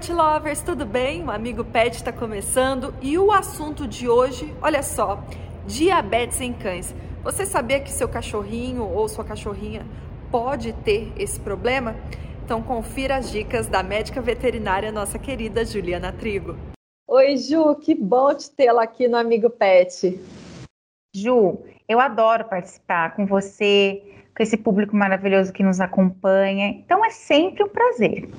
Pet lovers, tudo bem? O amigo pet está começando e o assunto de hoje, olha só, diabetes em cães. Você sabia que seu cachorrinho ou sua cachorrinha pode ter esse problema? Então confira as dicas da médica veterinária nossa querida Juliana Trigo. Oi, Ju, que bom te tê-la aqui no Amigo Pet. Ju, eu adoro participar com você, com esse público maravilhoso que nos acompanha. Então é sempre um prazer.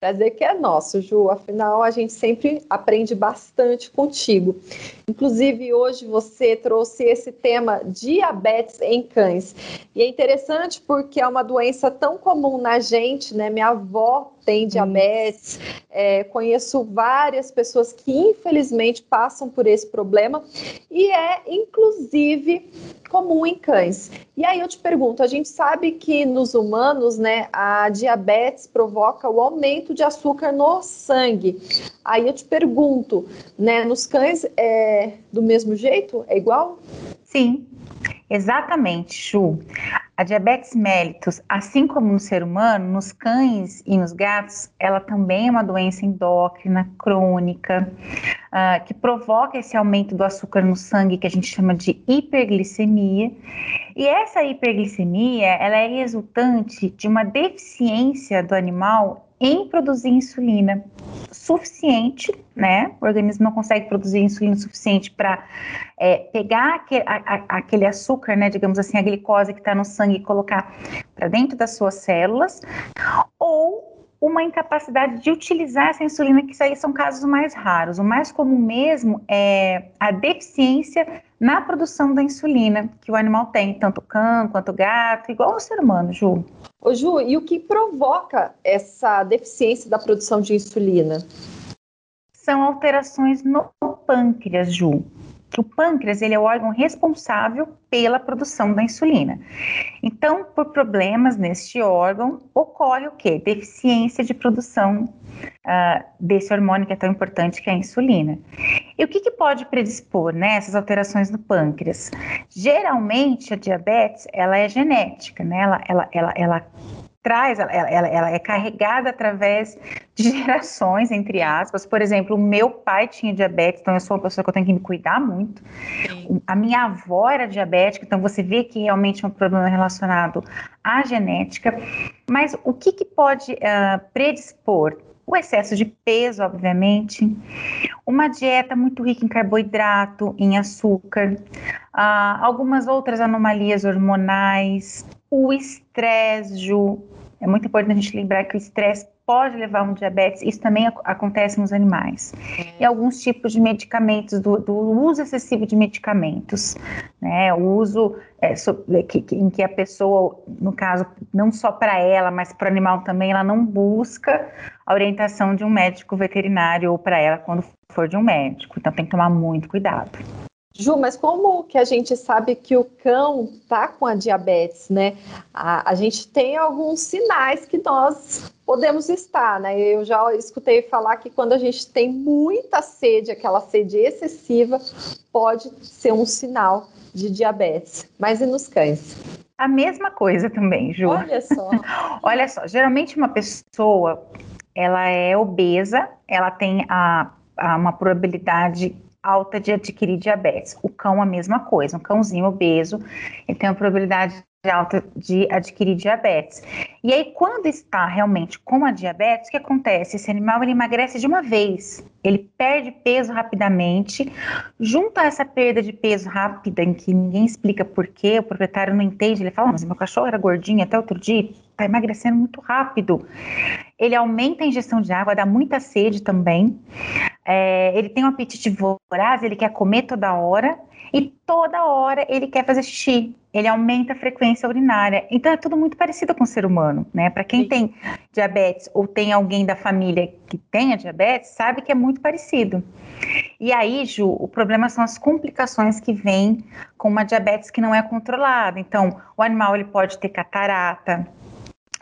Prazer que é nosso, Ju. Afinal, a gente sempre aprende bastante contigo. Inclusive, hoje você trouxe esse tema diabetes em cães. E é interessante porque é uma doença tão comum na gente, né? Minha avó tem diabetes, é, conheço várias pessoas que infelizmente passam por esse problema e é inclusive comum em cães. E aí eu te pergunto, a gente sabe que nos humanos, né, a diabetes provoca o aumento de açúcar no sangue. Aí eu te pergunto, né, nos cães é do mesmo jeito? É igual? Sim, exatamente, Chu. A diabetes mellitus, assim como no ser humano, nos cães e nos gatos, ela também é uma doença endócrina crônica uh, que provoca esse aumento do açúcar no sangue que a gente chama de hiperglicemia. E essa hiperglicemia, ela é resultante de uma deficiência do animal em produzir insulina suficiente, né? O organismo não consegue produzir insulina suficiente para é, pegar aquele, a, aquele, açúcar, né? Digamos assim, a glicose que está no sangue e colocar para dentro das suas células, ou uma incapacidade de utilizar essa insulina, que isso aí são casos mais raros. O mais comum mesmo é a deficiência na produção da insulina que o animal tem, tanto o cão quanto o gato, igual o ser humano, Ju. Ô Ju, e o que provoca essa deficiência da produção de insulina? São alterações no pâncreas, Ju o pâncreas ele é o órgão responsável pela produção da insulina. Então, por problemas neste órgão, ocorre o quê? Deficiência de produção uh, desse hormônio que é tão importante, que é a insulina. E o que, que pode predispor né, essas alterações no pâncreas? Geralmente, a diabetes, ela é genética, né? Ela, ela, ela, ela traz, ela, ela, ela, é carregada através de gerações, entre aspas. Por exemplo, o meu pai tinha diabetes, então eu sou uma pessoa que eu tenho que me cuidar muito. Sim. A minha avó era diabética, então você vê que realmente é um problema relacionado à genética. Mas o que, que pode uh, predispor? O excesso de peso, obviamente, uma dieta muito rica em carboidrato, em açúcar, uh, algumas outras anomalias hormonais, o estresse, Ju, é muito importante a gente lembrar que o estresse pode levar a um diabetes, isso também ac acontece nos animais. É. E alguns tipos de medicamentos, do, do uso excessivo de medicamentos, né? O uso é, so, que, que, em que a pessoa, no caso, não só para ela, mas para o animal também, ela não busca a orientação de um médico veterinário ou para ela quando for de um médico. Então tem que tomar muito cuidado. Ju, mas como que a gente sabe que o cão tá com a diabetes, né? A, a gente tem alguns sinais que nós podemos estar, né? Eu já escutei falar que quando a gente tem muita sede, aquela sede excessiva, pode ser um sinal de diabetes. Mas e nos cães? A mesma coisa também, Ju. Olha só. Olha só, geralmente uma pessoa, ela é obesa, ela tem a, a uma probabilidade alta de adquirir diabetes. O cão, a mesma coisa. Um cãozinho obeso, ele tem uma probabilidade alta de adquirir diabetes. E aí, quando está realmente com a diabetes, o que acontece? Esse animal ele emagrece de uma vez, ele perde peso rapidamente. Junto a essa perda de peso rápida, em que ninguém explica por quê, o proprietário não entende, ele fala: ah, Mas meu cachorro era gordinho até outro dia, está emagrecendo muito rápido. Ele aumenta a ingestão de água, dá muita sede também. É, ele tem um apetite voraz, ele quer comer toda hora e toda hora ele quer fazer xixi. Ele aumenta a frequência urinária. Então é tudo muito parecido com o ser humano, né? Para quem Sim. tem diabetes ou tem alguém da família que tenha diabetes, sabe que é muito parecido. E aí, Ju, o problema são as complicações que vêm com uma diabetes que não é controlada. Então, o animal ele pode ter catarata,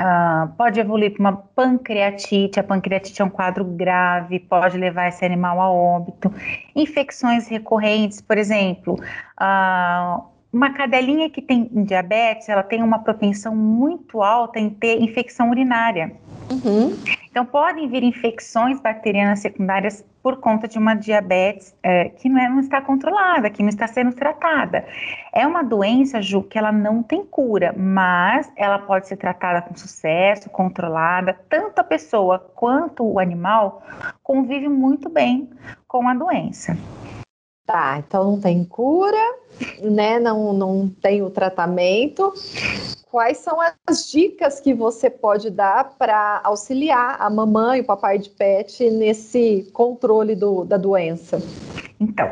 Uh, pode evoluir para uma pancreatite. A pancreatite é um quadro grave, pode levar esse animal a óbito. Infecções recorrentes, por exemplo, uh, uma cadelinha que tem diabetes, ela tem uma propensão muito alta em ter infecção urinária. Uhum. Então, podem vir infecções bacterianas secundárias por conta de uma diabetes é, que não, é, não, está controlada, que não está sendo tratada. É uma doença, Ju, que ela não tem cura, mas ela pode ser tratada com sucesso, controlada. Tanto a pessoa quanto o animal convive muito bem com a doença. Tá, então não tem cura, né? Não, não tem o tratamento. Quais são as dicas que você pode dar para auxiliar a mamãe e o papai de pet nesse controle do, da doença? Então,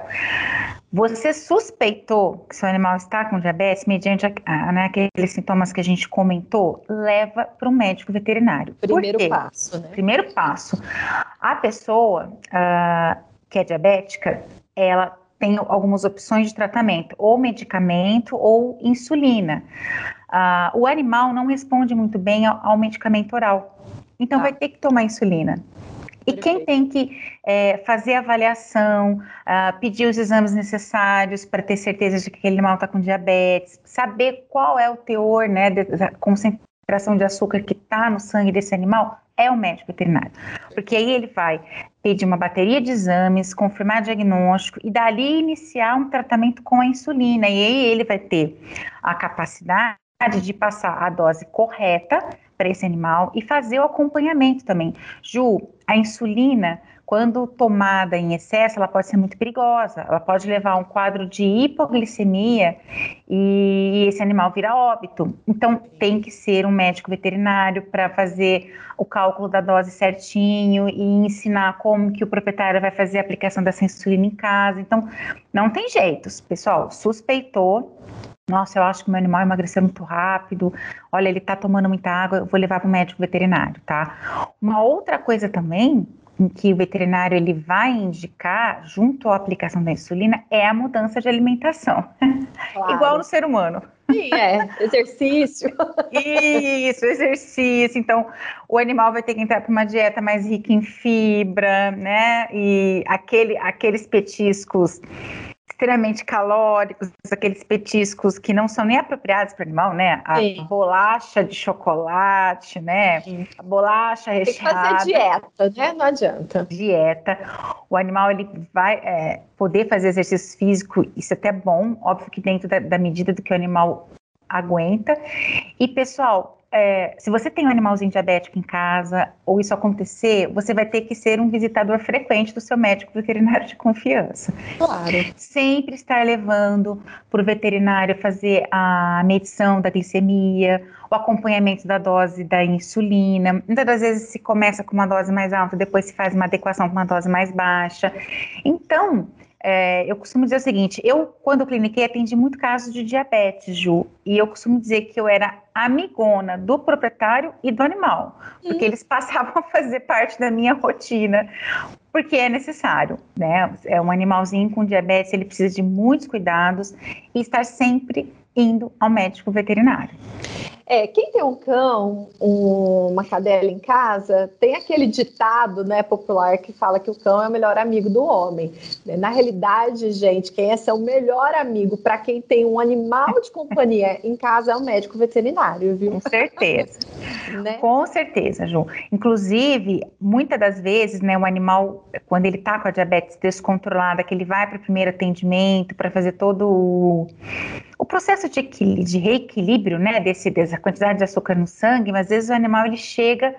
você suspeitou que seu animal está com diabetes mediante a, né, aqueles sintomas que a gente comentou? Leva para o médico veterinário. Primeiro passo, né? Primeiro passo. A pessoa uh, que é diabética, ela tem algumas opções de tratamento, ou medicamento ou insulina. Uh, o animal não responde muito bem ao, ao medicamento oral, então ah. vai ter que tomar insulina. E quem tem que é, fazer a avaliação, uh, pedir os exames necessários para ter certeza de que aquele animal está com diabetes, saber qual é o teor, né, da concentração de açúcar que está no sangue desse animal, é o médico veterinário. Porque aí ele vai pedir uma bateria de exames, confirmar diagnóstico e dali iniciar um tratamento com a insulina. E aí ele vai ter a capacidade de passar a dose correta para esse animal e fazer o acompanhamento também. Ju, a insulina quando tomada em excesso, ela pode ser muito perigosa. Ela pode levar a um quadro de hipoglicemia e esse animal vira óbito. Então, tem que ser um médico veterinário para fazer o cálculo da dose certinho e ensinar como que o proprietário vai fazer a aplicação dessa insulina em casa. Então, não tem jeitos. Pessoal, suspeitou, nossa, eu acho que meu animal emagreceu muito rápido. Olha, ele está tomando muita água, eu vou levar para o médico veterinário, tá? Uma outra coisa também em que o veterinário ele vai indicar, junto à aplicação da insulina, é a mudança de alimentação. Claro. Igual no ser humano. Sim, é. Exercício. Isso, exercício. Então, o animal vai ter que entrar para uma dieta mais rica em fibra, né? E aquele, aqueles petiscos extremamente calóricos, aqueles petiscos que não são nem apropriados para o animal, né? A Sim. bolacha de chocolate, né? Sim. A bolacha recheada. Tem que fazer dieta, né? Não adianta. Dieta. O animal ele vai é, poder fazer exercício físico, isso é até bom, óbvio que dentro da, da medida do que o animal aguenta. E pessoal, é, se você tem um animalzinho diabético em casa, ou isso acontecer, você vai ter que ser um visitador frequente do seu médico veterinário de confiança. Claro. Sempre estar levando para o veterinário fazer a medição da glicemia, o acompanhamento da dose da insulina. Muitas das vezes se começa com uma dose mais alta, depois se faz uma adequação com uma dose mais baixa. Então, é, eu costumo dizer o seguinte: eu, quando eu cliniquei, atendi muito casos de diabetes, Ju, e eu costumo dizer que eu era amigona do proprietário e do animal, porque eles passavam a fazer parte da minha rotina, porque é necessário, né? É um animalzinho com diabetes, ele precisa de muitos cuidados e estar sempre indo ao médico veterinário. É, quem tem um cão, um, uma cadela em casa, tem aquele ditado né, popular que fala que o cão é o melhor amigo do homem. Na realidade, gente, quem é seu melhor amigo para quem tem um animal de companhia em casa é o médico veterinário, viu? Com certeza. né? Com certeza, Ju. Inclusive, muitas das vezes, né, o animal, quando ele está com a diabetes descontrolada, que ele vai para o primeiro atendimento para fazer todo o, o processo de, de reequilíbrio, né, desse, dessa quantidade de açúcar no sangue, mas às vezes o animal ele chega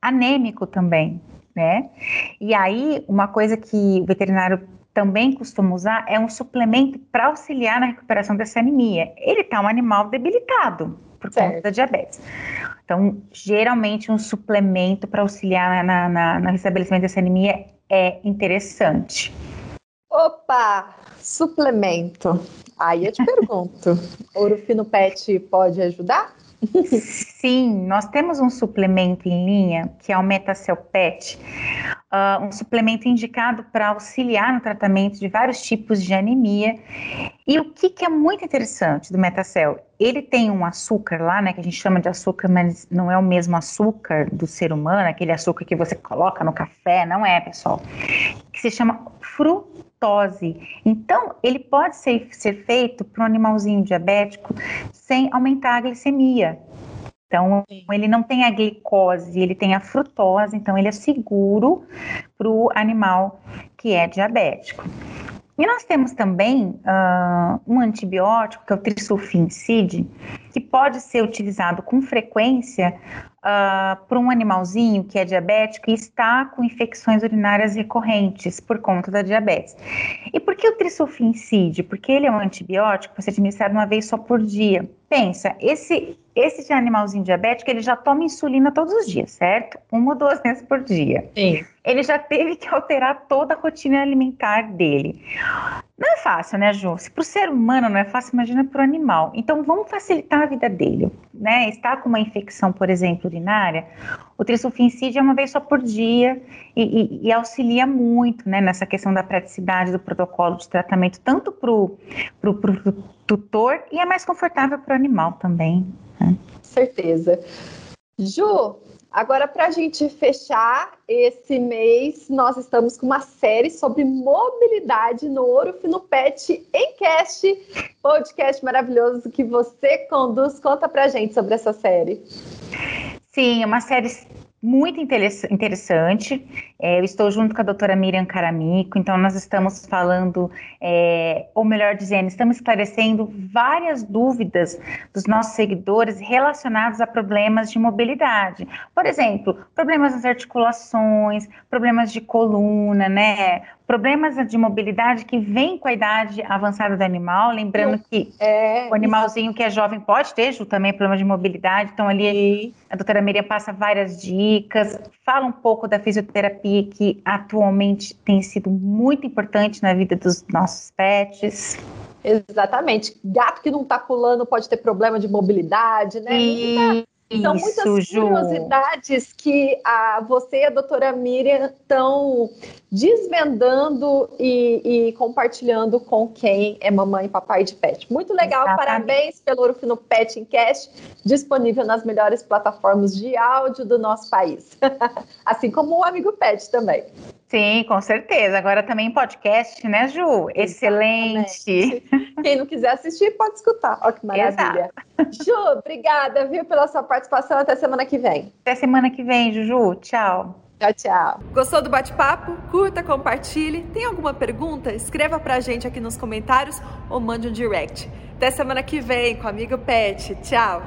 anêmico também, né? E aí, uma coisa que o veterinário também costuma usar é um suplemento para auxiliar na recuperação dessa anemia. Ele está um animal debilitado por certo. conta da diabetes. Então, geralmente, um suplemento para auxiliar na, na, no restabelecimento dessa anemia é interessante. Opa! Suplemento. Aí eu te pergunto: Ouro Fino Pet pode ajudar? Sim, nós temos um suplemento em linha que é o Metacel PET, uh, um suplemento indicado para auxiliar no tratamento de vários tipos de anemia. E o que, que é muito interessante do Metacel? Ele tem um açúcar lá, né, que a gente chama de açúcar, mas não é o mesmo açúcar do ser humano, aquele açúcar que você coloca no café, não é, pessoal? Que se chama frutose. Então, ele pode ser, ser feito para um animalzinho diabético sem aumentar a glicemia. Então, ele não tem a glicose, ele tem a frutose, então ele é seguro para o animal que é diabético. E nós temos também uh, um antibiótico, que é o trisulfincide, que pode ser utilizado com frequência uh, para um animalzinho que é diabético e está com infecções urinárias recorrentes por conta da diabetes. E por que o trisulfincide? Porque ele é um antibiótico que pode ser administrado uma vez só por dia. Pensa, esse esse animalzinho diabético, ele já toma insulina todos os dias, certo? Uma ou duas vezes por dia. Sim. Ele já teve que alterar toda a rotina alimentar dele. Não é fácil, né, Ju? Se para o ser humano não é fácil, imagina para o animal. Então, vamos facilitar a vida dele, né? Está com uma infecção, por exemplo, urinária, o trisulfincide é uma vez só por dia e, e, e, auxilia muito, né, nessa questão da praticidade do protocolo de tratamento, tanto para o tutor e é mais confortável para o animal também. Né? Certeza. Ju, Agora, para a gente fechar esse mês, nós estamos com uma série sobre mobilidade no Ouro Fino Pet em Cast, podcast maravilhoso que você conduz. Conta para a gente sobre essa série. Sim, é uma série muito interessante. É, eu estou junto com a doutora Miriam Caramico, então nós estamos falando, é, ou melhor dizendo, estamos esclarecendo várias dúvidas dos nossos seguidores relacionados a problemas de mobilidade. Por exemplo, problemas nas articulações, problemas de coluna, né? Problemas de mobilidade que vêm com a idade avançada do animal, lembrando que é, o animalzinho que é jovem pode ter também problemas de mobilidade, então ali a doutora Miriam passa várias dicas, fala um pouco da fisioterapia que atualmente tem sido muito importante na vida dos nossos pets. Exatamente. Gato que não está pulando pode ter problema de mobilidade, né? E... São muitas curiosidades que a, você e a doutora Miriam estão desvendando e, e, compartilhando com quem é mamãe e papai de pet. Muito legal, Exatamente. parabéns pelo Urufino Pet Cast, disponível nas melhores plataformas de áudio do nosso país. assim como o Amigo Pet também. Sim, com certeza. Agora também podcast, né, Ju? Excelente. Quem não quiser assistir, pode escutar. Olha que maravilha. Exato. Ju, obrigada, viu, pela sua participação. Até semana que vem. Até semana que vem, Juju. Tchau. Tchau, tchau. Gostou do bate-papo? Curta, compartilhe. Tem alguma pergunta? Escreva pra gente aqui nos comentários ou mande um direct. Até semana que vem com o Amigo Pet. Tchau.